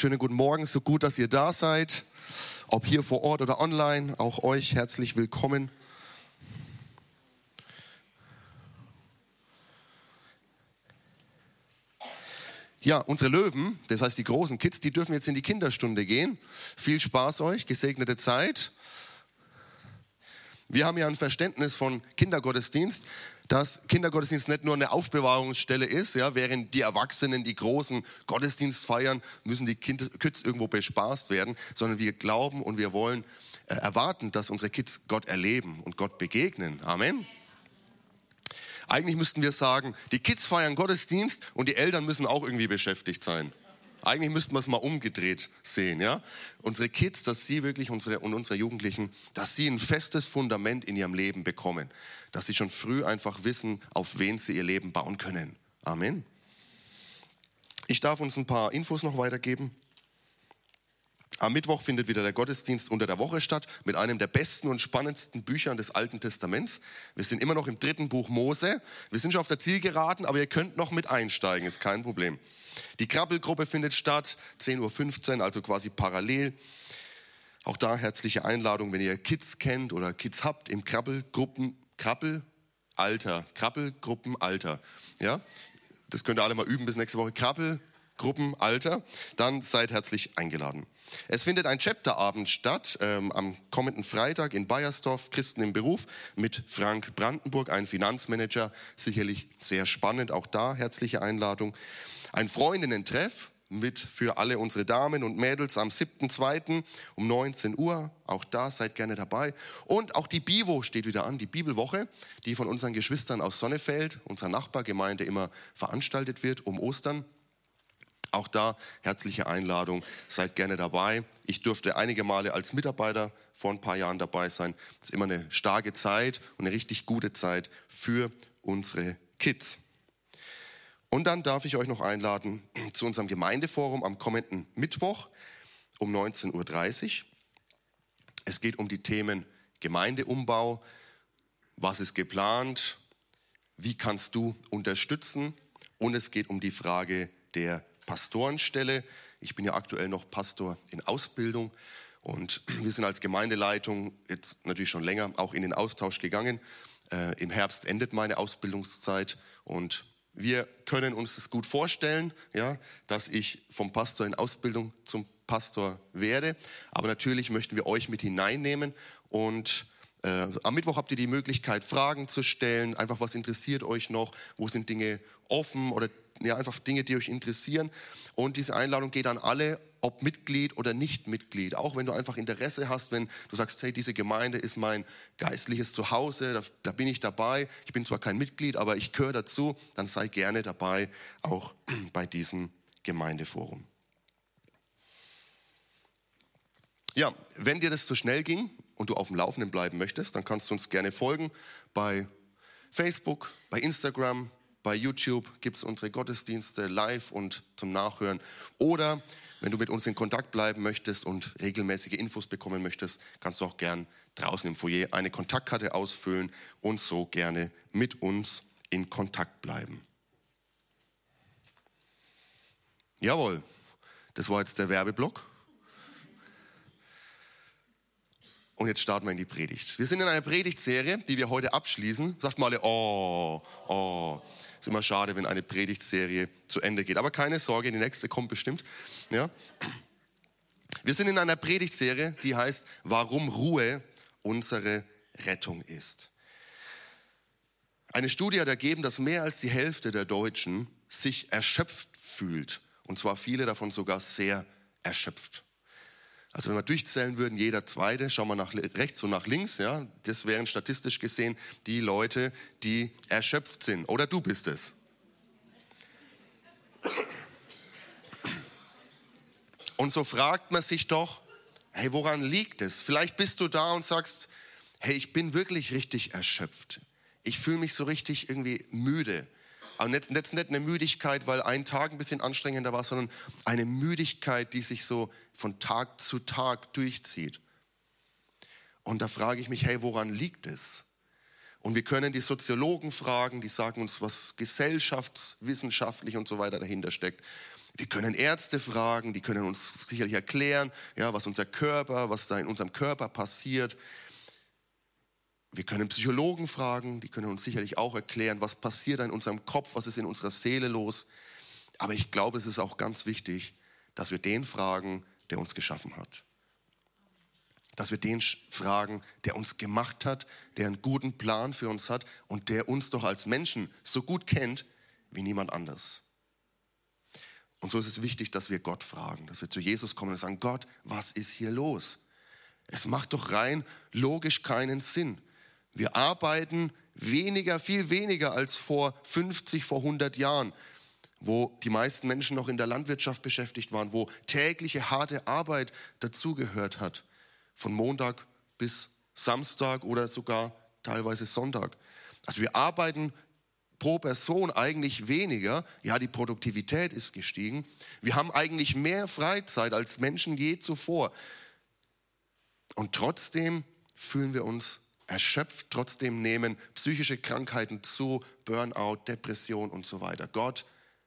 Schönen guten Morgen, so gut, dass ihr da seid. Ob hier vor Ort oder online, auch euch herzlich willkommen. Ja, unsere Löwen, das heißt die großen Kids, die dürfen jetzt in die Kinderstunde gehen. Viel Spaß euch, gesegnete Zeit. Wir haben ja ein Verständnis von Kindergottesdienst, dass Kindergottesdienst nicht nur eine Aufbewahrungsstelle ist, ja, während die Erwachsenen die großen Gottesdienst feiern, müssen die Kids irgendwo bespaßt werden, sondern wir glauben und wir wollen äh, erwarten, dass unsere Kids Gott erleben und Gott begegnen. Amen. Eigentlich müssten wir sagen, die Kids feiern Gottesdienst und die Eltern müssen auch irgendwie beschäftigt sein. Eigentlich müssten wir es mal umgedreht sehen, ja? Unsere Kids, dass sie wirklich unsere und unsere Jugendlichen, dass sie ein festes Fundament in ihrem Leben bekommen, dass sie schon früh einfach wissen, auf wen sie ihr Leben bauen können. Amen. Ich darf uns ein paar Infos noch weitergeben. Am Mittwoch findet wieder der Gottesdienst unter der Woche statt mit einem der besten und spannendsten Bücher des Alten Testaments. Wir sind immer noch im dritten Buch Mose. Wir sind schon auf der Zielgeraden, aber ihr könnt noch mit einsteigen, ist kein Problem. Die Krabbelgruppe findet statt, 10.15 Uhr, also quasi parallel. Auch da herzliche Einladung, wenn ihr Kids kennt oder Kids habt im Krabbelgruppen, Krabbelalter, Krabbelgruppenalter. Ja, das könnt ihr alle mal üben bis nächste Woche. Krabbelgruppenalter, dann seid herzlich eingeladen. Es findet ein Chapterabend statt ähm, am kommenden Freitag in Bayersdorf, Christen im Beruf, mit Frank Brandenburg, ein Finanzmanager. Sicherlich sehr spannend, auch da herzliche Einladung. Ein Freundinnen-Treff mit für alle unsere Damen und Mädels am 7.2. um 19 Uhr. Auch da seid gerne dabei. Und auch die Bivo steht wieder an, die Bibelwoche, die von unseren Geschwistern aus Sonnefeld, unserer Nachbargemeinde, immer veranstaltet wird um Ostern. Auch da herzliche Einladung, seid gerne dabei. Ich durfte einige Male als Mitarbeiter vor ein paar Jahren dabei sein. Das ist immer eine starke Zeit und eine richtig gute Zeit für unsere Kids. Und dann darf ich euch noch einladen zu unserem Gemeindeforum am kommenden Mittwoch um 19.30 Uhr. Es geht um die Themen Gemeindeumbau, was ist geplant, wie kannst du unterstützen und es geht um die Frage der Pastorenstelle. Ich bin ja aktuell noch Pastor in Ausbildung und wir sind als Gemeindeleitung jetzt natürlich schon länger auch in den Austausch gegangen. Äh, Im Herbst endet meine Ausbildungszeit und wir können uns das gut vorstellen, ja, dass ich vom Pastor in Ausbildung zum Pastor werde. Aber natürlich möchten wir euch mit hineinnehmen und äh, am Mittwoch habt ihr die Möglichkeit, Fragen zu stellen. Einfach, was interessiert euch noch? Wo sind Dinge offen oder ja, einfach Dinge, die euch interessieren. Und diese Einladung geht an alle, ob Mitglied oder nicht Mitglied. Auch wenn du einfach Interesse hast, wenn du sagst, hey, diese Gemeinde ist mein geistliches Zuhause, da, da bin ich dabei. Ich bin zwar kein Mitglied, aber ich gehöre dazu. Dann sei gerne dabei, auch bei diesem Gemeindeforum. Ja, wenn dir das zu schnell ging und du auf dem Laufenden bleiben möchtest, dann kannst du uns gerne folgen bei Facebook, bei Instagram, bei YouTube gibt es unsere Gottesdienste live und zum Nachhören. Oder wenn du mit uns in Kontakt bleiben möchtest und regelmäßige Infos bekommen möchtest, kannst du auch gern draußen im Foyer eine Kontaktkarte ausfüllen und so gerne mit uns in Kontakt bleiben. Jawohl, das war jetzt der Werbeblock. Und jetzt starten wir in die Predigt. Wir sind in einer Predigtserie, die wir heute abschließen. Sagt mal alle, oh, oh. Ist immer schade, wenn eine Predigtserie zu Ende geht. Aber keine Sorge, die nächste kommt bestimmt. Ja? Wir sind in einer Predigtserie, die heißt, warum Ruhe unsere Rettung ist. Eine Studie hat ergeben, dass mehr als die Hälfte der Deutschen sich erschöpft fühlt. Und zwar viele davon sogar sehr erschöpft. Also wenn wir durchzählen würden, jeder Zweite, schauen wir nach rechts und nach links, ja, das wären statistisch gesehen die Leute, die erschöpft sind. Oder du bist es. Und so fragt man sich doch, hey, woran liegt es? Vielleicht bist du da und sagst, hey, ich bin wirklich richtig erschöpft. Ich fühle mich so richtig irgendwie müde. Aber jetzt, jetzt nicht eine Müdigkeit, weil ein Tag ein bisschen anstrengender war, sondern eine Müdigkeit, die sich so von Tag zu Tag durchzieht. Und da frage ich mich, hey, woran liegt es? Und wir können die Soziologen fragen, die sagen uns, was gesellschaftswissenschaftlich und so weiter dahinter steckt. Wir können Ärzte fragen, die können uns sicherlich erklären, ja, was unser Körper, was da in unserem Körper passiert. Wir können Psychologen fragen, die können uns sicherlich auch erklären, was passiert in unserem Kopf, was ist in unserer Seele los. Aber ich glaube, es ist auch ganz wichtig, dass wir den fragen, der uns geschaffen hat. Dass wir den fragen, der uns gemacht hat, der einen guten Plan für uns hat und der uns doch als Menschen so gut kennt wie niemand anders. Und so ist es wichtig, dass wir Gott fragen, dass wir zu Jesus kommen und sagen, Gott, was ist hier los? Es macht doch rein logisch keinen Sinn. Wir arbeiten weniger, viel weniger als vor 50, vor 100 Jahren, wo die meisten Menschen noch in der Landwirtschaft beschäftigt waren, wo tägliche harte Arbeit dazugehört hat, von Montag bis Samstag oder sogar teilweise Sonntag. Also wir arbeiten pro Person eigentlich weniger. Ja, die Produktivität ist gestiegen. Wir haben eigentlich mehr Freizeit als Menschen je zuvor. Und trotzdem fühlen wir uns erschöpft, trotzdem nehmen psychische Krankheiten zu, Burnout, Depression und so weiter. Gott,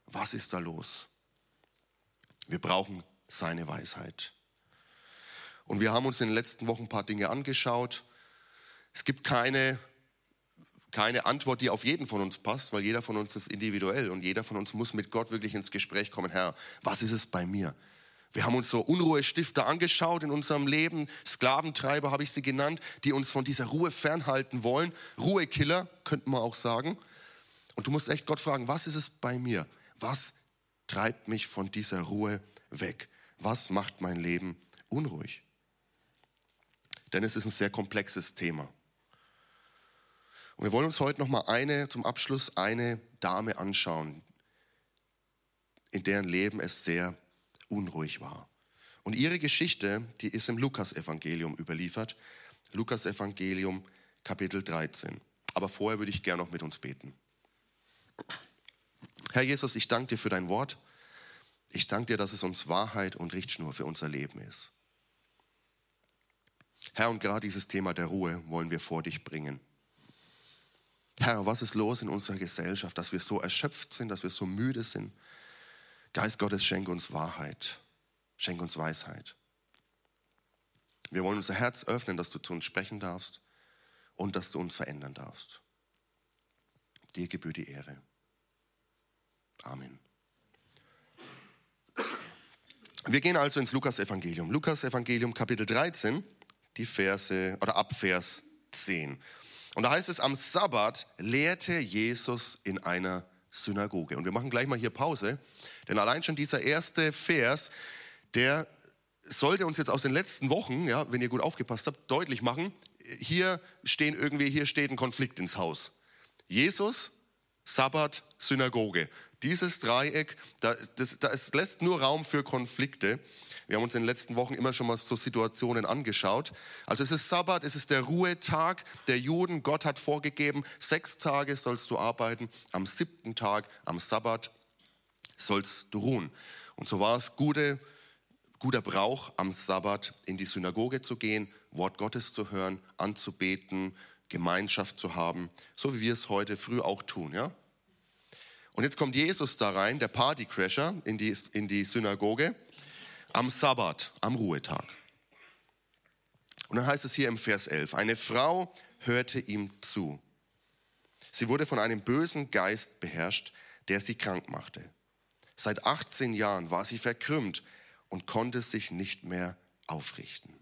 was ist da los? Wir brauchen seine Weisheit. Und wir haben uns in den letzten Wochen ein paar Dinge angeschaut. Es gibt keine, keine Antwort, die auf jeden von uns passt, weil jeder von uns ist individuell und jeder von uns muss mit Gott wirklich ins Gespräch kommen. Herr, was ist es bei mir? Wir haben uns so Unruhestifter angeschaut in unserem Leben, Sklaventreiber habe ich sie genannt, die uns von dieser Ruhe fernhalten wollen. Ruhekiller, könnte man auch sagen. Und du musst echt Gott fragen, was ist es bei mir? Was treibt mich von dieser Ruhe weg? Was macht mein Leben unruhig? Denn es ist ein sehr komplexes Thema. Und wir wollen uns heute noch mal eine zum Abschluss eine Dame anschauen, in deren Leben es sehr unruhig war. Und ihre Geschichte, die ist im Lukas-Evangelium überliefert. Lukas-Evangelium, Kapitel 13. Aber vorher würde ich gerne noch mit uns beten. Herr Jesus, ich danke dir für dein Wort. Ich danke dir, dass es uns Wahrheit und Richtschnur für unser Leben ist. Herr, und gerade dieses Thema der Ruhe wollen wir vor dich bringen. Herr, was ist los in unserer Gesellschaft, dass wir so erschöpft sind, dass wir so müde sind, Geist Gottes, schenke uns Wahrheit, schenke uns Weisheit. Wir wollen unser Herz öffnen, dass du zu uns sprechen darfst und dass du uns verändern darfst. Dir gebührt die Ehre. Amen. Wir gehen also ins Lukas-Evangelium. Lukas-Evangelium, Kapitel 13, die Verse oder ab Vers 10. Und da heißt es, am Sabbat lehrte Jesus in einer Synagoge. Und wir machen gleich mal hier Pause, denn allein schon dieser erste Vers, der sollte uns jetzt aus den letzten Wochen, ja, wenn ihr gut aufgepasst habt, deutlich machen, hier stehen irgendwie, hier steht ein Konflikt ins Haus. Jesus, Sabbat, Synagoge. Dieses Dreieck, da, das, das lässt nur Raum für Konflikte. Wir haben uns in den letzten Wochen immer schon mal so Situationen angeschaut. Also es ist Sabbat, es ist der Ruhetag der Juden. Gott hat vorgegeben, sechs Tage sollst du arbeiten. Am siebten Tag, am Sabbat, sollst du ruhen. Und so war es gute, guter Brauch, am Sabbat in die Synagoge zu gehen, Wort Gottes zu hören, anzubeten, Gemeinschaft zu haben, so wie wir es heute früh auch tun. Ja? Und jetzt kommt Jesus da rein, der Partycrasher, in die, in die Synagoge am Sabbat, am Ruhetag. Und dann heißt es hier im Vers 11, eine Frau hörte ihm zu. Sie wurde von einem bösen Geist beherrscht, der sie krank machte. Seit 18 Jahren war sie verkrümmt und konnte sich nicht mehr aufrichten.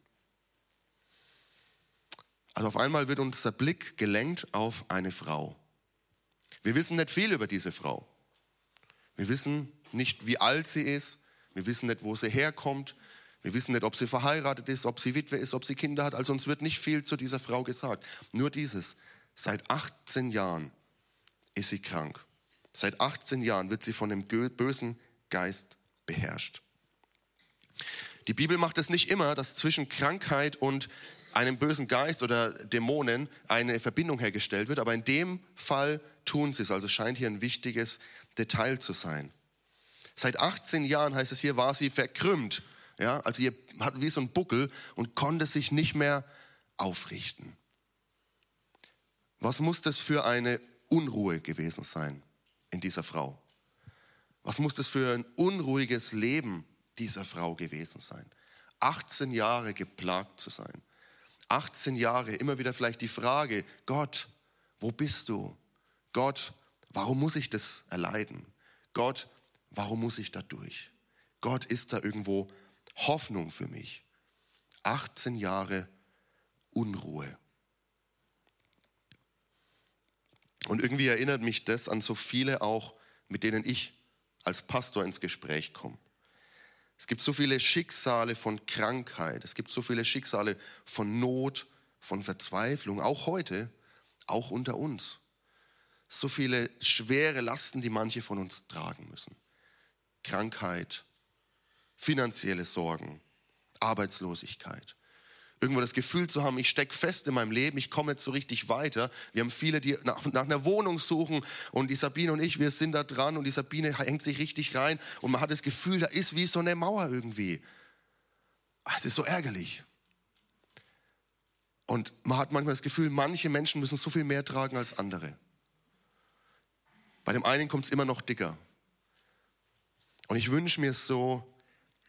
Also auf einmal wird unser Blick gelenkt auf eine Frau. Wir wissen nicht viel über diese Frau. Wir wissen nicht, wie alt sie ist. Wir wissen nicht, wo sie herkommt. Wir wissen nicht, ob sie verheiratet ist, ob sie Witwe ist, ob sie Kinder hat. Also uns wird nicht viel zu dieser Frau gesagt. Nur dieses. Seit 18 Jahren ist sie krank. Seit 18 Jahren wird sie von dem bösen Geist beherrscht. Die Bibel macht es nicht immer, dass zwischen Krankheit und einem bösen Geist oder Dämonen eine Verbindung hergestellt wird, aber in dem Fall tun sie es. Also scheint hier ein wichtiges Detail zu sein. Seit 18 Jahren heißt es hier, war sie verkrümmt. Ja, also ihr hat wie so ein Buckel und konnte sich nicht mehr aufrichten. Was muss das für eine Unruhe gewesen sein? In dieser Frau. Was muss das für ein unruhiges Leben dieser Frau gewesen sein? 18 Jahre geplagt zu sein. 18 Jahre immer wieder vielleicht die Frage, Gott, wo bist du? Gott, warum muss ich das erleiden? Gott, warum muss ich da durch? Gott ist da irgendwo Hoffnung für mich. 18 Jahre Unruhe. Und irgendwie erinnert mich das an so viele auch, mit denen ich als Pastor ins Gespräch komme. Es gibt so viele Schicksale von Krankheit, es gibt so viele Schicksale von Not, von Verzweiflung, auch heute, auch unter uns. So viele schwere Lasten, die manche von uns tragen müssen. Krankheit, finanzielle Sorgen, Arbeitslosigkeit, irgendwo das Gefühl zu haben, ich stecke fest in meinem Leben, ich komme jetzt so richtig weiter. Wir haben viele, die nach, nach, einer Wohnung suchen und die Sabine und ich, wir sind da dran und die Sabine hängt sich richtig rein und man hat das Gefühl, da ist wie so eine Mauer irgendwie. Ah, es ist so ärgerlich. Und man hat manchmal das Gefühl, manche Menschen müssen so viel mehr tragen als andere. Bei dem einen kommt es immer noch dicker. Und ich wünsche mir so,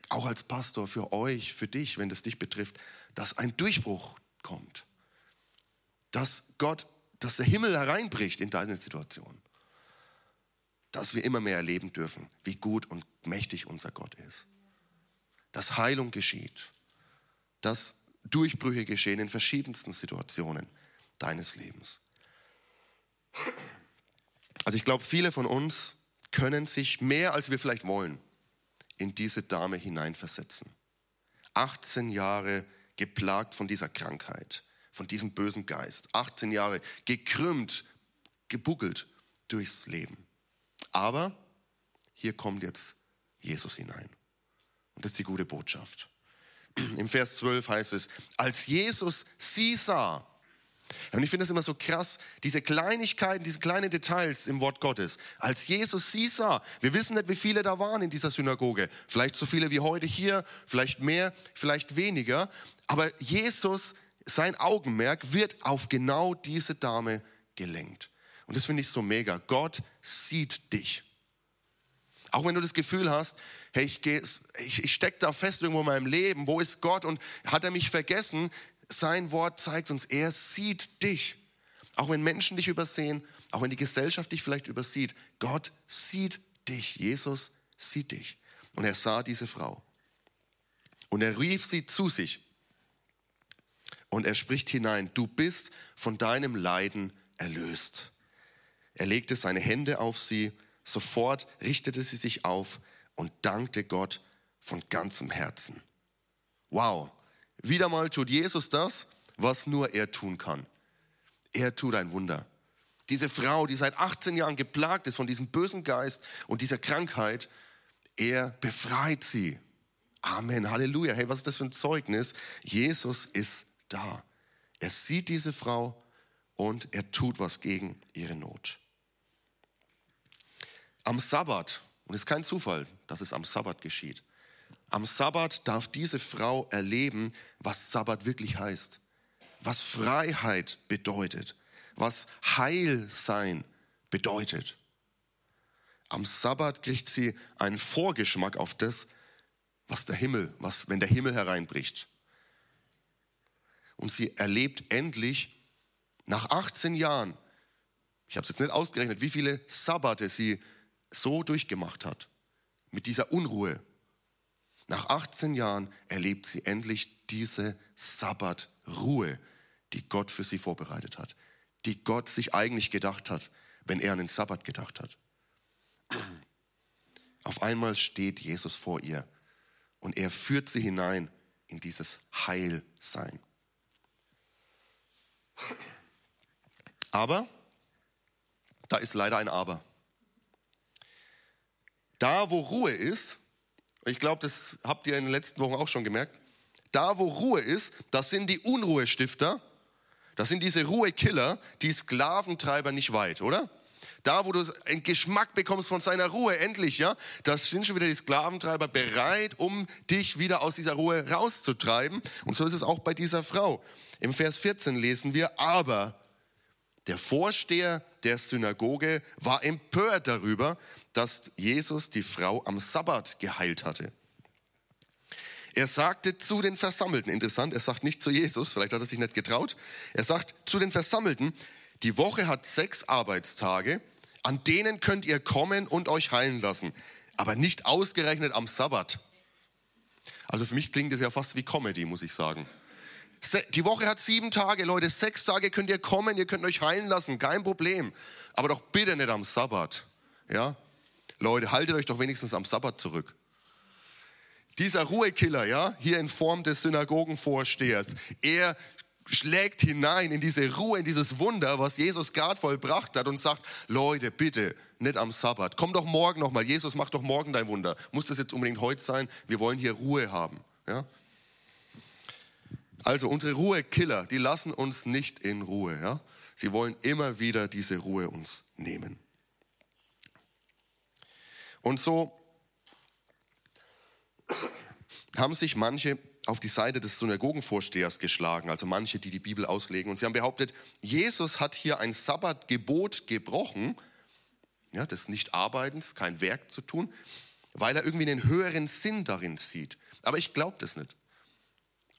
auch als Pastor, für euch, für dich, wenn das dich betrifft, dass ein Durchbruch kommt. Dass Gott, dass der Himmel hereinbricht in deine Situation. Dass wir immer mehr erleben dürfen, wie gut und mächtig unser Gott ist. Dass Heilung geschieht. Dass Durchbrüche geschehen in verschiedensten Situationen deines Lebens. Also ich glaube, viele von uns können sich mehr, als wir vielleicht wollen, in diese Dame hineinversetzen. 18 Jahre geplagt von dieser Krankheit, von diesem bösen Geist. 18 Jahre gekrümmt, gebuckelt durchs Leben. Aber hier kommt jetzt Jesus hinein. Und das ist die gute Botschaft. Im Vers 12 heißt es, als Jesus sie sah, und ich finde es immer so krass, diese Kleinigkeiten, diese kleinen Details im Wort Gottes. Als Jesus sie sah, wir wissen nicht, wie viele da waren in dieser Synagoge. Vielleicht so viele wie heute hier, vielleicht mehr, vielleicht weniger. Aber Jesus, sein Augenmerk wird auf genau diese Dame gelenkt. Und das finde ich so mega. Gott sieht dich. Auch wenn du das Gefühl hast, hey, ich, ich, ich stecke da fest irgendwo in meinem Leben, wo ist Gott und hat er mich vergessen? Sein Wort zeigt uns, er sieht dich. Auch wenn Menschen dich übersehen, auch wenn die Gesellschaft dich vielleicht übersieht, Gott sieht dich. Jesus sieht dich. Und er sah diese Frau. Und er rief sie zu sich. Und er spricht hinein, du bist von deinem Leiden erlöst. Er legte seine Hände auf sie, sofort richtete sie sich auf und dankte Gott von ganzem Herzen. Wow, wieder mal tut Jesus das, was nur er tun kann. Er tut ein Wunder. Diese Frau, die seit 18 Jahren geplagt ist von diesem bösen Geist und dieser Krankheit, er befreit sie. Amen, Halleluja. Hey, was ist das für ein Zeugnis? Jesus ist da. Er sieht diese Frau und er tut was gegen ihre Not. Am Sabbat, und es ist kein Zufall, dass es am Sabbat geschieht, am Sabbat darf diese Frau erleben, was Sabbat wirklich heißt, was Freiheit bedeutet, was Heilsein bedeutet. Am Sabbat kriegt sie einen Vorgeschmack auf das, was der Himmel, was, wenn der Himmel hereinbricht. Und sie erlebt endlich nach 18 Jahren, ich habe es jetzt nicht ausgerechnet, wie viele Sabbate sie so durchgemacht hat, mit dieser Unruhe, nach 18 Jahren erlebt sie endlich diese Sabbatruhe, die Gott für sie vorbereitet hat, die Gott sich eigentlich gedacht hat, wenn er an den Sabbat gedacht hat. Auf einmal steht Jesus vor ihr und er führt sie hinein in dieses Heilsein. Aber, da ist leider ein Aber. Da, wo Ruhe ist, ich glaube, das habt ihr in den letzten Wochen auch schon gemerkt. Da, wo Ruhe ist, das sind die Unruhestifter. Das sind diese Ruhekiller, die Sklaventreiber nicht weit, oder? Da, wo du einen Geschmack bekommst von seiner Ruhe, endlich, ja, das sind schon wieder die Sklaventreiber bereit, um dich wieder aus dieser Ruhe rauszutreiben. Und so ist es auch bei dieser Frau. Im Vers 14 lesen wir, aber Der Vorsteher der Synagoge war empört darüber, dass Jesus die Frau am Sabbat geheilt hatte. Er sagte zu den Versammelten, interessant, er sagt nicht zu Jesus, vielleicht hat er sich nicht getraut, er sagt zu den Versammelten, die Woche hat sechs Arbeitstage, an denen könnt ihr kommen und euch heilen lassen, aber nicht ausgerechnet am Sabbat. Also für mich klingt das ja fast wie Comedy, muss ich sagen. Die Woche hat sieben Tage, Leute. Sechs Tage könnt ihr kommen, ihr könnt euch heilen lassen, kein Problem. Aber doch bitte nicht am Sabbat. Ja? Leute, haltet euch doch wenigstens am Sabbat zurück. Dieser Ruhekiller, ja, hier in Form des Synagogenvorstehers, er schlägt hinein in diese Ruhe, in dieses Wunder, was Jesus gerade vollbracht hat und sagt, Leute, bitte, nicht am Sabbat. Komm doch morgen nochmal. Jesus, mach doch morgen dein Wunder. Muss das jetzt unbedingt heute sein? Wir wollen hier Ruhe haben. Ja? Also unsere Ruhekiller, die lassen uns nicht in Ruhe. Ja? Sie wollen immer wieder diese Ruhe uns nehmen. Und so haben sich manche auf die Seite des Synagogenvorstehers geschlagen, also manche, die die Bibel auslegen. Und sie haben behauptet, Jesus hat hier ein Sabbatgebot gebrochen, ja, des Nichtarbeitens, kein Werk zu tun, weil er irgendwie einen höheren Sinn darin sieht. Aber ich glaube das nicht.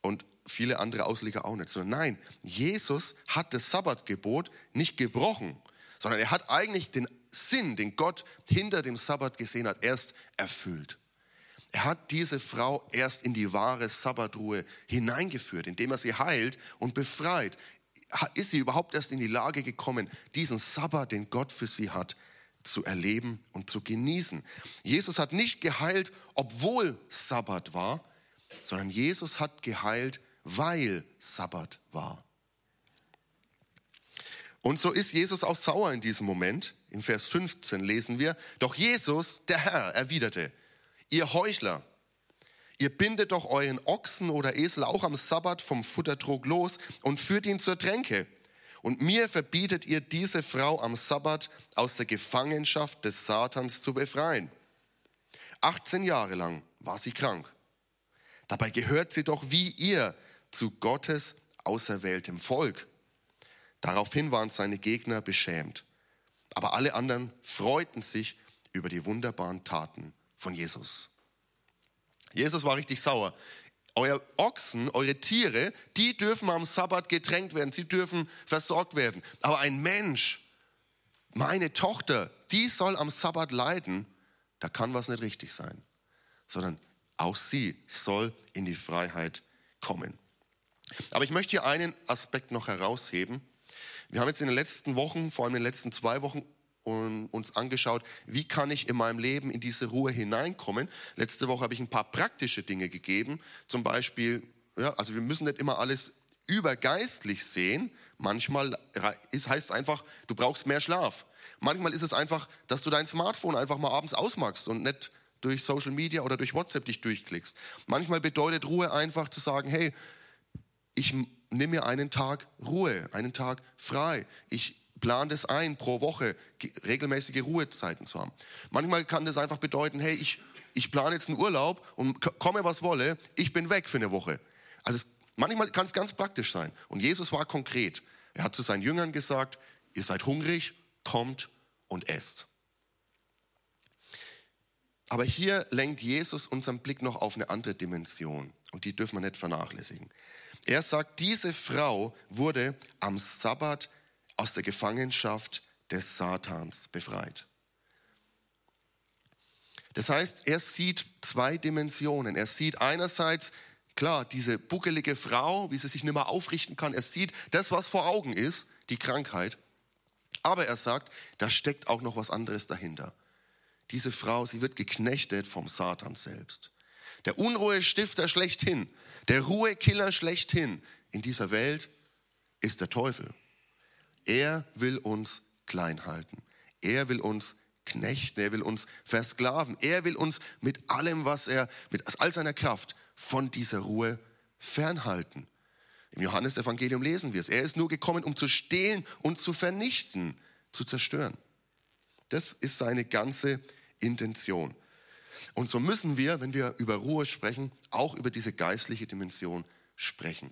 Und viele andere Ausleger auch nicht, sondern nein, Jesus hat das Sabbatgebot nicht gebrochen, sondern er hat eigentlich den Sinn, den Gott hinter dem Sabbat gesehen hat, erst erfüllt. Er hat diese Frau erst in die wahre Sabbatruhe hineingeführt, indem er sie heilt und befreit. Ist sie überhaupt erst in die Lage gekommen, diesen Sabbat, den Gott für sie hat, zu erleben und zu genießen. Jesus hat nicht geheilt, obwohl Sabbat war, sondern Jesus hat geheilt, weil Sabbat war. Und so ist Jesus auch sauer in diesem Moment. In Vers 15 lesen wir, doch Jesus, der Herr, erwiderte, ihr Heuchler, ihr bindet doch euren Ochsen oder Esel auch am Sabbat vom Futtertrog los und führt ihn zur Tränke. Und mir verbietet ihr diese Frau am Sabbat aus der Gefangenschaft des Satans zu befreien. 18 Jahre lang war sie krank. Dabei gehört sie doch wie ihr zu Gottes auserwähltem Volk. Daraufhin waren seine Gegner beschämt. Aber alle anderen freuten sich über die wunderbaren Taten von Jesus. Jesus war richtig sauer. Euer Ochsen, eure Tiere, die dürfen am Sabbat getränkt werden, sie dürfen versorgt werden. Aber ein Mensch, meine Tochter, die soll am Sabbat leiden, da kann was nicht richtig sein, sondern auch sie soll in die Freiheit kommen. Aber ich möchte hier einen Aspekt noch herausheben. Wir haben jetzt in den letzten Wochen, vor allem in den letzten zwei Wochen, uns angeschaut, wie kann ich in meinem Leben in diese Ruhe hineinkommen. Letzte Woche habe ich ein paar praktische Dinge gegeben. Zum Beispiel, ja, also wir müssen nicht immer alles übergeistlich sehen. Manchmal ist, heißt es einfach, du brauchst mehr Schlaf. Manchmal ist es einfach, dass du dein Smartphone einfach mal abends ausmachst und nicht durch Social Media oder durch WhatsApp dich durchklickst. Manchmal bedeutet Ruhe einfach zu sagen, hey, ich nehme mir einen Tag Ruhe, einen Tag frei. Ich plan das ein, pro Woche regelmäßige Ruhezeiten zu haben. Manchmal kann das einfach bedeuten, hey, ich, ich plane jetzt einen Urlaub und komme was wolle, ich bin weg für eine Woche. Also es, manchmal kann es ganz praktisch sein. Und Jesus war konkret. Er hat zu seinen Jüngern gesagt, ihr seid hungrig, kommt und esst. Aber hier lenkt Jesus unseren Blick noch auf eine andere Dimension und die dürfen wir nicht vernachlässigen. Er sagt, diese Frau wurde am Sabbat aus der Gefangenschaft des Satans befreit. Das heißt, er sieht zwei Dimensionen. Er sieht einerseits, klar, diese buckelige Frau, wie sie sich nicht mehr aufrichten kann. Er sieht das, was vor Augen ist, die Krankheit. Aber er sagt, da steckt auch noch was anderes dahinter. Diese Frau, sie wird geknechtet vom Satan selbst. Der Unruhestifter schlechthin, der Ruhekiller schlechthin in dieser Welt ist der Teufel. Er will uns klein halten. Er will uns knechten. Er will uns versklaven. Er will uns mit allem, was er, mit all seiner Kraft von dieser Ruhe fernhalten. Im Johannesevangelium lesen wir es. Er ist nur gekommen, um zu stehlen und zu vernichten, zu zerstören. Das ist seine ganze Intention. Und so müssen wir, wenn wir über Ruhe sprechen, auch über diese geistliche Dimension sprechen.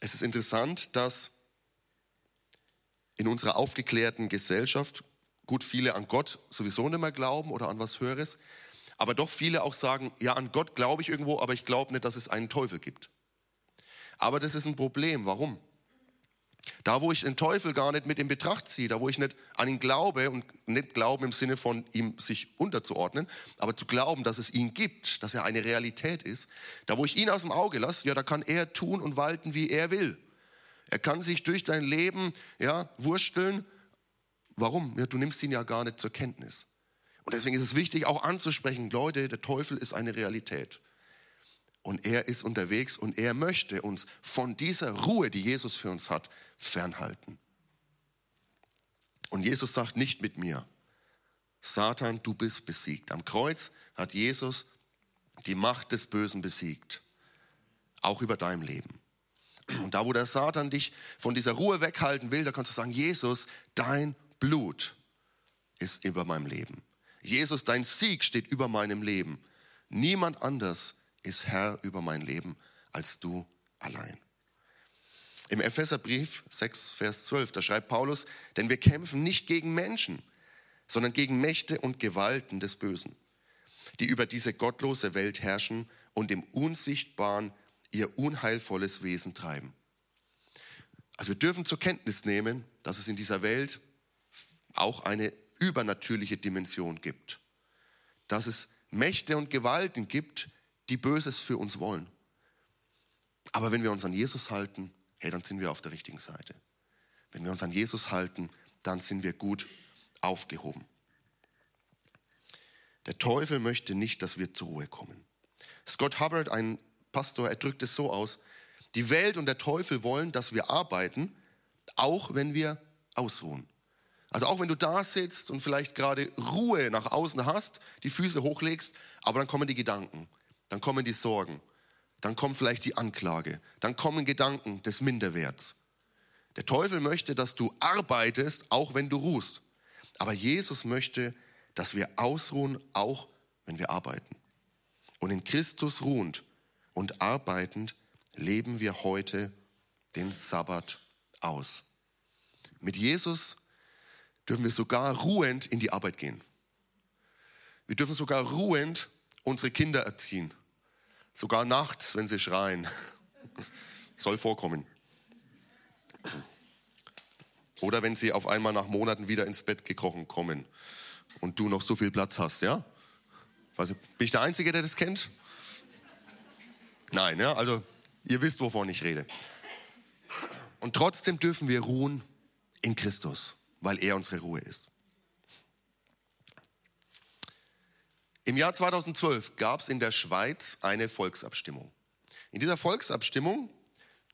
Es ist interessant, dass in unserer aufgeklärten Gesellschaft gut viele an Gott sowieso nicht mehr glauben oder an was Höheres, aber doch viele auch sagen, ja, an Gott glaube ich irgendwo, aber ich glaube nicht, dass es einen Teufel gibt. Aber das ist ein Problem. Warum? Da, wo ich den Teufel gar nicht mit in Betracht ziehe, da, wo ich nicht an ihn glaube und nicht glauben im Sinne von ihm sich unterzuordnen, aber zu glauben, dass es ihn gibt, dass er eine Realität ist, da, wo ich ihn aus dem Auge lasse, ja, da kann er tun und walten, wie er will. Er kann sich durch dein Leben, ja, wursteln. Warum? Ja, du nimmst ihn ja gar nicht zur Kenntnis. Und deswegen ist es wichtig, auch anzusprechen, Leute, der Teufel ist eine Realität. Und er ist unterwegs und er möchte uns von dieser Ruhe, die Jesus für uns hat, fernhalten. Und Jesus sagt nicht mit mir, Satan, du bist besiegt. Am Kreuz hat Jesus die Macht des Bösen besiegt, auch über deinem Leben. Und da, wo der Satan dich von dieser Ruhe weghalten will, da kannst du sagen, Jesus, dein Blut ist über meinem Leben. Jesus, dein Sieg steht über meinem Leben. Niemand anders ist Herr über mein Leben als du allein. Im Epheserbrief 6, Vers 12, da schreibt Paulus, denn wir kämpfen nicht gegen Menschen, sondern gegen Mächte und Gewalten des Bösen, die über diese gottlose Welt herrschen und im Unsichtbaren ihr unheilvolles Wesen treiben. Also wir dürfen zur Kenntnis nehmen, dass es in dieser Welt auch eine übernatürliche Dimension gibt. Dass es Mächte und Gewalten gibt, die Böses für uns wollen. Aber wenn wir uns an Jesus halten, hey, dann sind wir auf der richtigen Seite. Wenn wir uns an Jesus halten, dann sind wir gut aufgehoben. Der Teufel möchte nicht, dass wir zur Ruhe kommen. Scott Hubbard, ein Pastor, er drückt es so aus, die Welt und der Teufel wollen, dass wir arbeiten, auch wenn wir ausruhen. Also auch wenn du da sitzt und vielleicht gerade Ruhe nach außen hast, die Füße hochlegst, aber dann kommen die Gedanken, dann kommen die Sorgen, dann kommt vielleicht die Anklage, dann kommen Gedanken des Minderwerts. Der Teufel möchte, dass du arbeitest, auch wenn du ruhst. Aber Jesus möchte, dass wir ausruhen, auch wenn wir arbeiten. Und in Christus ruhend und arbeitend leben wir heute den Sabbat aus. Mit Jesus dürfen wir sogar ruhend in die Arbeit gehen. Wir dürfen sogar ruhend unsere Kinder erziehen. Sogar nachts, wenn sie schreien. Soll vorkommen. Oder wenn sie auf einmal nach Monaten wieder ins Bett gekrochen kommen und du noch so viel Platz hast, ja? bin ich der Einzige, der das kennt? Nein, ja, also ihr wisst, wovon ich rede. Und trotzdem dürfen wir ruhen in Christus, weil er unsere Ruhe ist. Im Jahr 2012 gab es in der Schweiz eine Volksabstimmung. In dieser Volksabstimmung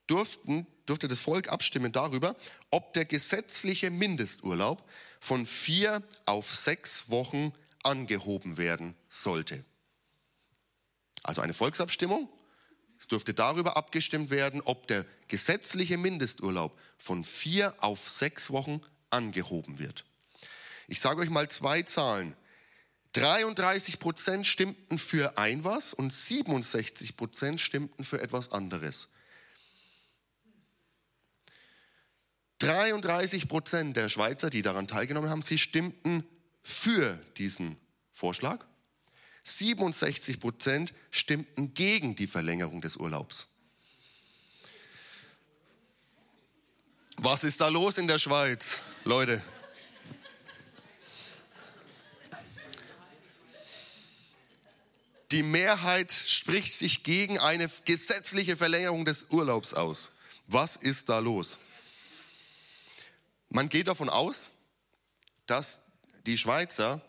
durften, durfte das Volk abstimmen darüber, ob der gesetzliche Mindesturlaub von vier auf sechs Wochen angehoben werden sollte. Also eine Volksabstimmung. Es durfte darüber abgestimmt werden, ob der gesetzliche Mindesturlaub von vier auf sechs Wochen angehoben wird. Ich sage euch mal zwei Zahlen. 33 Prozent stimmten für ein was und 67 Prozent stimmten für etwas anderes. 33 Prozent der Schweizer, die daran teilgenommen haben, sie stimmten für diesen Vorschlag. 67 Prozent stimmten gegen die Verlängerung des Urlaubs. Was ist da los in der Schweiz, Leute? Die Mehrheit spricht sich gegen eine gesetzliche Verlängerung des Urlaubs aus. Was ist da los? Man geht davon aus, dass die Schweizer,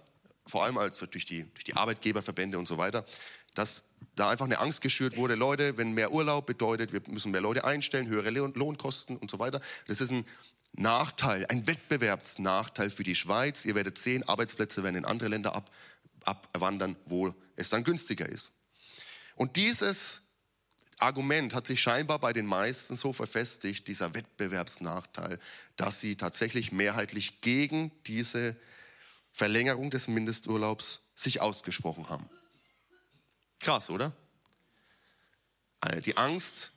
vor allem also durch die, durch die Arbeitgeberverbände und so weiter, dass da einfach eine Angst geschürt wurde, Leute, wenn mehr Urlaub bedeutet, wir müssen mehr Leute einstellen, höhere Lohnkosten und so weiter. Das ist ein Nachteil, ein Wettbewerbsnachteil für die Schweiz. Ihr werdet sehen, Arbeitsplätze werden in andere Länder ab, abwandern, wo es dann günstiger ist. Und dieses Argument hat sich scheinbar bei den meisten so verfestigt, dieser Wettbewerbsnachteil, dass sie tatsächlich mehrheitlich gegen diese Verlängerung des Mindesturlaubs sich ausgesprochen haben. Krass, oder? Äh, die Angst,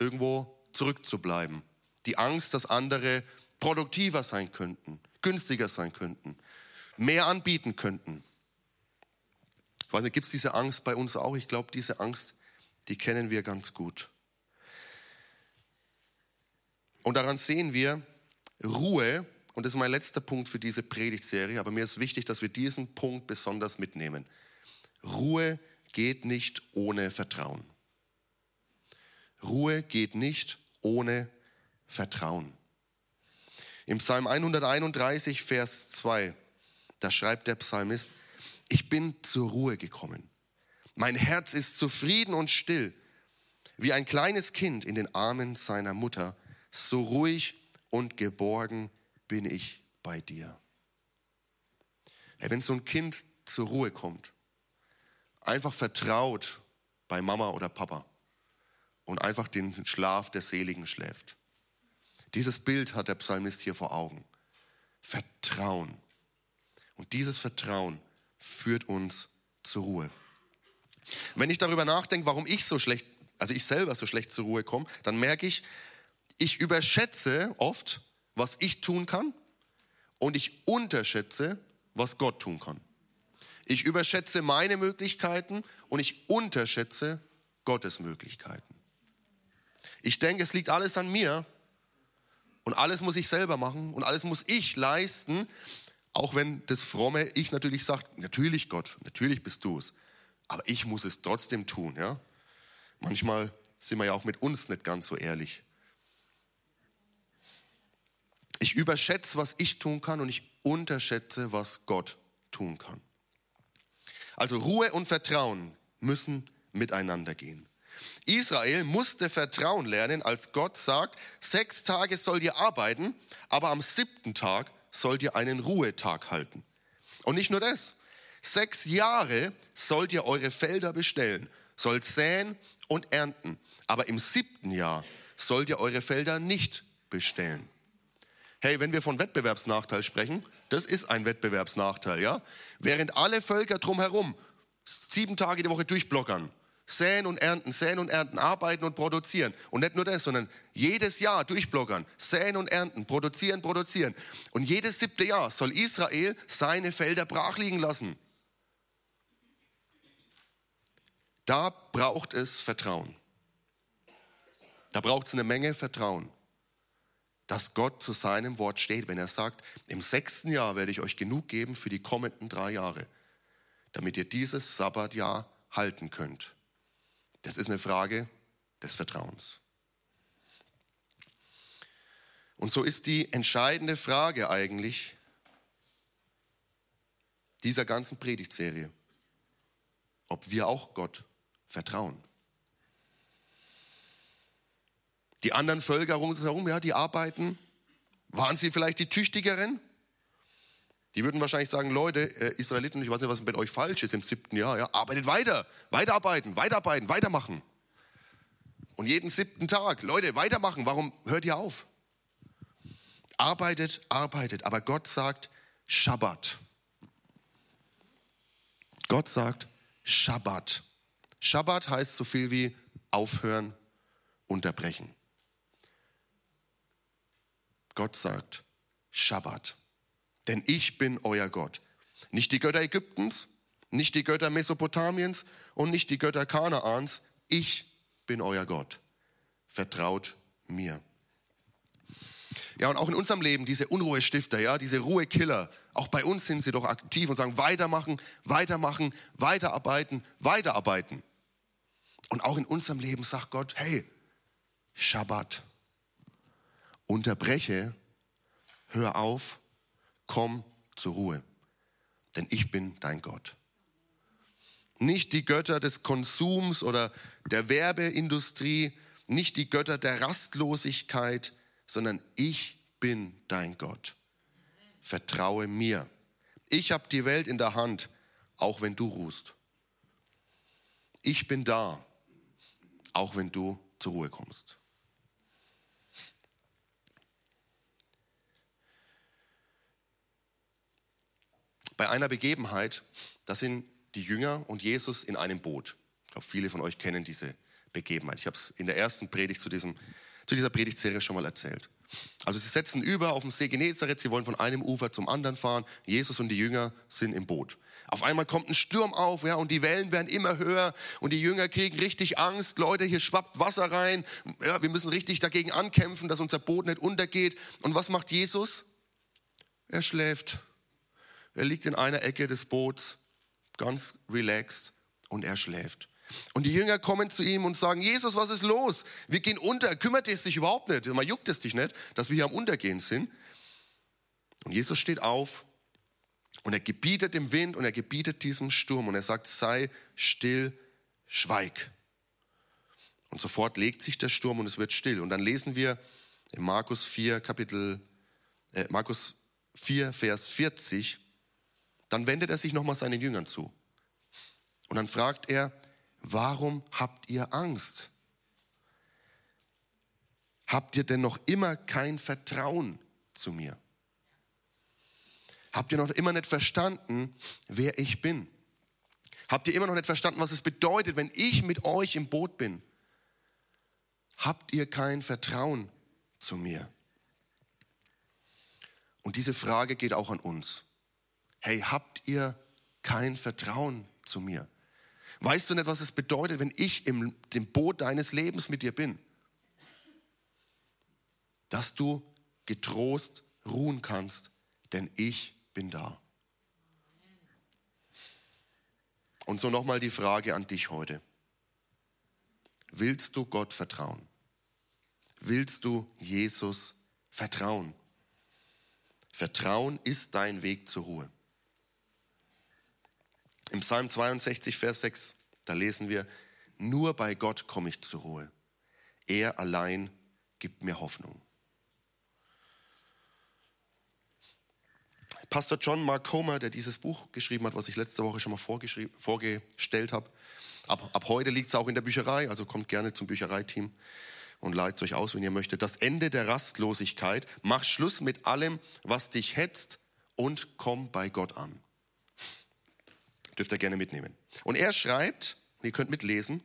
irgendwo zurückzubleiben. Die Angst, dass andere produktiver sein könnten, günstiger sein könnten, mehr anbieten könnten. Ich weiß nicht, gibt es diese Angst bei uns auch? Ich glaube, diese Angst, die kennen wir ganz gut. Und daran sehen wir Ruhe, und das ist mein letzter Punkt für diese Predigtserie, aber mir ist wichtig, dass wir diesen Punkt besonders mitnehmen. Ruhe geht nicht ohne Vertrauen. Ruhe geht nicht ohne Vertrauen. Im Psalm 131, Vers 2, da schreibt der Psalmist, ich bin zur Ruhe gekommen. Mein Herz ist zufrieden und still, wie ein kleines Kind in den Armen seiner Mutter. So ruhig und geborgen bin ich bei dir. Hey, wenn so ein Kind zur Ruhe kommt, einfach vertraut bei Mama oder Papa und einfach den Schlaf der Seligen schläft. Dieses Bild hat der Psalmist hier vor Augen. Vertrauen. Und dieses Vertrauen führt uns zur Ruhe. Wenn ich darüber nachdenke, warum ich so schlecht, also ich selber so schlecht zur Ruhe komme, dann merke ich, ich überschätze oft, was ich tun kann und ich unterschätze, was Gott tun kann. Ich überschätze meine Möglichkeiten und ich unterschätze Gottes Möglichkeiten. Ich denke, es liegt alles an mir und alles muss ich selber machen und alles muss ich leisten, auch wenn das fromme Ich natürlich sagt, natürlich Gott, natürlich bist du es, aber ich muss es trotzdem tun. Ja? Manchmal sind wir ja auch mit uns nicht ganz so ehrlich. Ich überschätze, was ich tun kann und ich unterschätze, was Gott tun kann. Also Ruhe und Vertrauen müssen miteinander gehen. Israel musste Vertrauen lernen, als Gott sagt, sechs Tage sollt ihr arbeiten, aber am siebten Tag sollt ihr einen Ruhetag halten. Und nicht nur das, sechs Jahre sollt ihr eure Felder bestellen, sollt säen und ernten, aber im siebten Jahr sollt ihr eure Felder nicht bestellen. Hey, wenn wir von Wettbewerbsnachteil sprechen, das ist ein Wettbewerbsnachteil, ja? Während alle Völker drumherum sieben Tage die Woche durchblockern, säen und ernten, säen und ernten, arbeiten und produzieren. Und nicht nur das, sondern jedes Jahr durchblockern, säen und ernten, produzieren, produzieren. Und jedes siebte Jahr soll Israel seine Felder brach liegen lassen. Da braucht es Vertrauen. Da braucht es eine Menge Vertrauen dass Gott zu seinem Wort steht, wenn er sagt, im sechsten Jahr werde ich euch genug geben für die kommenden drei Jahre, damit ihr dieses Sabbatjahr halten könnt. Das ist eine Frage des Vertrauens. Und so ist die entscheidende Frage eigentlich dieser ganzen Predigtserie, ob wir auch Gott vertrauen. Die anderen Völker ringsherum, ja, die arbeiten. Waren sie vielleicht die Tüchtigeren? Die würden wahrscheinlich sagen, Leute, äh, Israeliten, ich weiß nicht, was mit euch falsch ist im siebten Jahr, ja, arbeitet weiter, weiterarbeiten, weiterarbeiten, weitermachen. Und jeden siebten Tag, Leute, weitermachen, warum hört ihr auf? Arbeitet, arbeitet, aber Gott sagt Schabbat. Gott sagt Schabbat. Schabbat heißt so viel wie aufhören, unterbrechen. Gott sagt, Schabbat. Denn ich bin euer Gott. Nicht die Götter Ägyptens, nicht die Götter Mesopotamiens und nicht die Götter Kanaans. Ich bin euer Gott. Vertraut mir. Ja, und auch in unserem Leben, diese Unruhestifter, ja, diese Ruhekiller, auch bei uns sind sie doch aktiv und sagen, weitermachen, weitermachen, weiterarbeiten, weiterarbeiten. Und auch in unserem Leben sagt Gott, hey, Schabbat unterbreche, hör auf, komm zur Ruhe, denn ich bin dein Gott. Nicht die Götter des Konsums oder der Werbeindustrie, nicht die Götter der Rastlosigkeit, sondern ich bin dein Gott. Vertraue mir. Ich habe die Welt in der Hand, auch wenn du ruhst. Ich bin da, auch wenn du zur Ruhe kommst. Bei einer Begebenheit, da sind die Jünger und Jesus in einem Boot. Ich glaube, viele von euch kennen diese Begebenheit. Ich habe es in der ersten Predigt zu, diesem, zu dieser Predigtserie schon mal erzählt. Also sie setzen über auf dem See Genezareth, sie wollen von einem Ufer zum anderen fahren. Jesus und die Jünger sind im Boot. Auf einmal kommt ein Sturm auf, ja, und die Wellen werden immer höher und die Jünger kriegen richtig Angst. Leute, hier schwappt Wasser rein. Ja, wir müssen richtig dagegen ankämpfen, dass unser Boot nicht untergeht. Und was macht Jesus? Er schläft. Er liegt in einer Ecke des Boots, ganz relaxed, und er schläft. Und die Jünger kommen zu ihm und sagen, Jesus, was ist los? Wir gehen unter, kümmert es dich überhaupt nicht? Man juckt es dich nicht, dass wir hier am Untergehen sind. Und Jesus steht auf und er gebietet dem Wind und er gebietet diesem Sturm und er sagt, sei still, schweig. Und sofort legt sich der Sturm und es wird still. Und dann lesen wir in Markus 4, Kapitel, äh, Markus 4, Vers 40, dann wendet er sich nochmal seinen Jüngern zu. Und dann fragt er, warum habt ihr Angst? Habt ihr denn noch immer kein Vertrauen zu mir? Habt ihr noch immer nicht verstanden, wer ich bin? Habt ihr immer noch nicht verstanden, was es bedeutet, wenn ich mit euch im Boot bin? Habt ihr kein Vertrauen zu mir? Und diese Frage geht auch an uns. Hey, habt ihr kein Vertrauen zu mir? Weißt du nicht, was es bedeutet, wenn ich im dem Boot deines Lebens mit dir bin? Dass du getrost ruhen kannst, denn ich bin da. Und so nochmal die Frage an dich heute. Willst du Gott vertrauen? Willst du Jesus vertrauen? Vertrauen ist dein Weg zur Ruhe. Im Psalm 62, Vers 6, da lesen wir, nur bei Gott komme ich zur Ruhe. Er allein gibt mir Hoffnung. Pastor John Mark Comer, der dieses Buch geschrieben hat, was ich letzte Woche schon mal vorgestellt habe, ab, ab heute liegt es auch in der Bücherei, also kommt gerne zum Büchereiteam und leitet euch aus, wenn ihr möchtet. Das Ende der Rastlosigkeit, mach Schluss mit allem, was dich hetzt und komm bei Gott an. Dürft ihr gerne mitnehmen. Und er schreibt, ihr könnt mitlesen,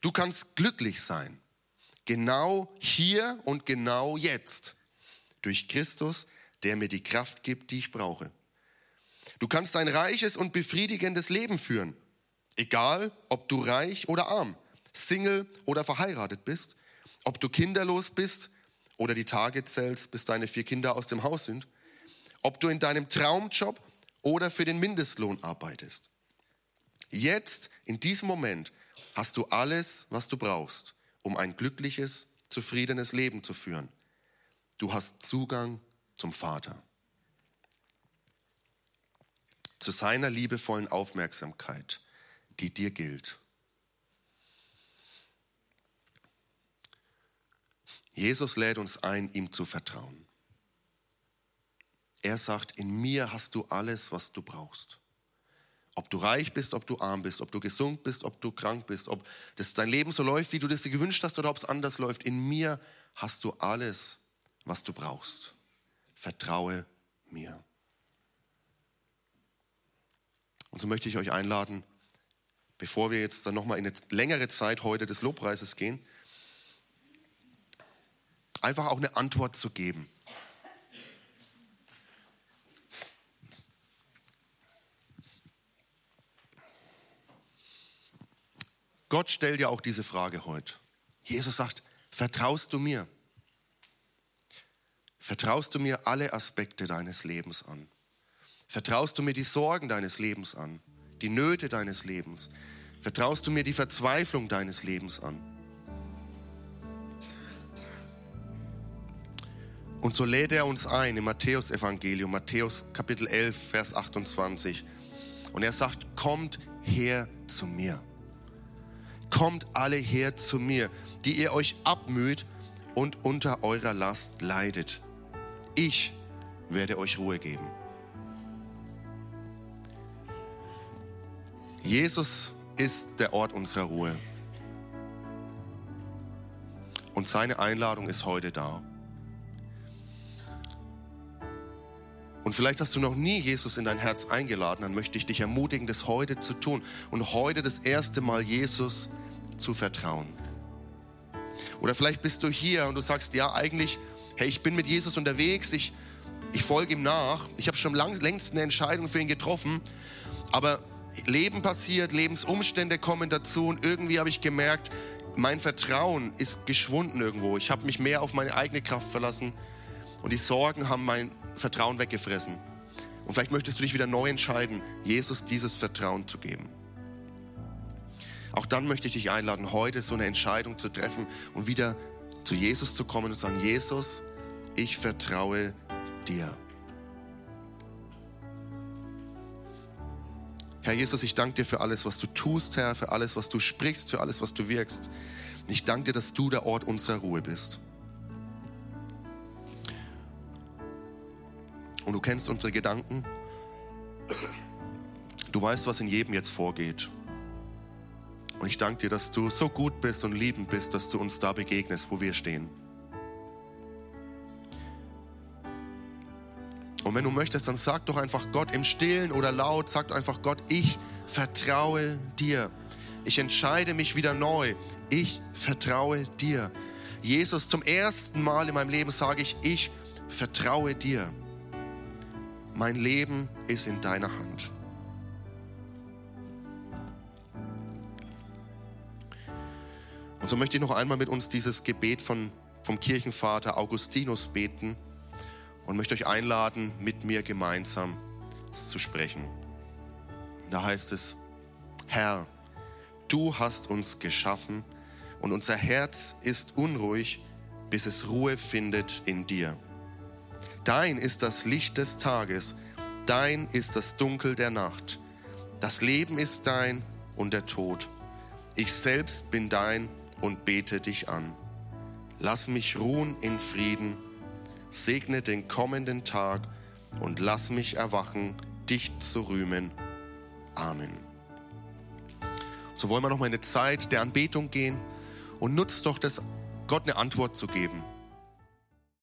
du kannst glücklich sein, genau hier und genau jetzt, durch Christus, der mir die Kraft gibt, die ich brauche. Du kannst ein reiches und befriedigendes Leben führen, egal ob du reich oder arm, Single oder verheiratet bist, ob du kinderlos bist oder die Tage zählst, bis deine vier Kinder aus dem Haus sind, ob du in deinem Traumjob oder für den Mindestlohn arbeitest. Jetzt, in diesem Moment, hast du alles, was du brauchst, um ein glückliches, zufriedenes Leben zu führen. Du hast Zugang zum Vater. Zu seiner liebevollen Aufmerksamkeit, die dir gilt. Jesus lädt uns ein, ihm zu vertrauen. Er sagt, in mir hast du alles, was du brauchst. Ob du reich bist, ob du arm bist, ob du gesund bist, ob du krank bist, ob das dein Leben so läuft, wie du das dir gewünscht hast oder ob es anders läuft. In mir hast du alles, was du brauchst. Vertraue mir. Und so möchte ich euch einladen, bevor wir jetzt dann nochmal in eine längere Zeit heute des Lobpreises gehen, einfach auch eine Antwort zu geben. Gott stellt ja auch diese Frage heute. Jesus sagt, vertraust du mir? Vertraust du mir alle Aspekte deines Lebens an? Vertraust du mir die Sorgen deines Lebens an, die Nöte deines Lebens? Vertraust du mir die Verzweiflung deines Lebens an? Und so lädt er uns ein im Matthäus-Evangelium, Matthäus Kapitel 11, Vers 28. Und er sagt, kommt her zu mir. Kommt alle her zu mir, die ihr euch abmüht und unter eurer Last leidet. Ich werde euch Ruhe geben. Jesus ist der Ort unserer Ruhe. Und seine Einladung ist heute da. Und vielleicht hast du noch nie Jesus in dein Herz eingeladen, dann möchte ich dich ermutigen, das heute zu tun und heute das erste Mal Jesus zu vertrauen. Oder vielleicht bist du hier und du sagst, ja, eigentlich hey, ich bin mit Jesus unterwegs, ich, ich folge ihm nach, ich habe schon lang, längst eine Entscheidung für ihn getroffen, aber Leben passiert, Lebensumstände kommen dazu und irgendwie habe ich gemerkt, mein Vertrauen ist geschwunden irgendwo. Ich habe mich mehr auf meine eigene Kraft verlassen und die Sorgen haben mein Vertrauen weggefressen. Und vielleicht möchtest du dich wieder neu entscheiden, Jesus dieses Vertrauen zu geben. Auch dann möchte ich dich einladen, heute so eine Entscheidung zu treffen und wieder zu Jesus zu kommen und zu sagen, Jesus, ich vertraue dir. Herr Jesus, ich danke dir für alles, was du tust, Herr, für alles, was du sprichst, für alles, was du wirkst. Ich danke dir, dass du der Ort unserer Ruhe bist. Und du kennst unsere Gedanken. Du weißt, was in jedem jetzt vorgeht. Und ich danke dir, dass du so gut bist und liebend bist, dass du uns da begegnest, wo wir stehen. Und wenn du möchtest, dann sag doch einfach Gott im Stillen oder laut, sag einfach Gott, ich vertraue dir. Ich entscheide mich wieder neu. Ich vertraue dir. Jesus, zum ersten Mal in meinem Leben sage ich, ich vertraue dir. Mein Leben ist in deiner Hand. Und so möchte ich noch einmal mit uns dieses Gebet von, vom Kirchenvater Augustinus beten und möchte euch einladen, mit mir gemeinsam zu sprechen. Da heißt es, Herr, du hast uns geschaffen und unser Herz ist unruhig, bis es Ruhe findet in dir. Dein ist das Licht des Tages, dein ist das Dunkel der Nacht. Das Leben ist dein und der Tod. Ich selbst bin dein und bete dich an. Lass mich ruhen in Frieden segne den kommenden Tag und lass mich erwachen, dich zu rühmen. Amen. So wollen wir noch mal eine Zeit der Anbetung gehen und nutzt doch das, Gott eine Antwort zu geben.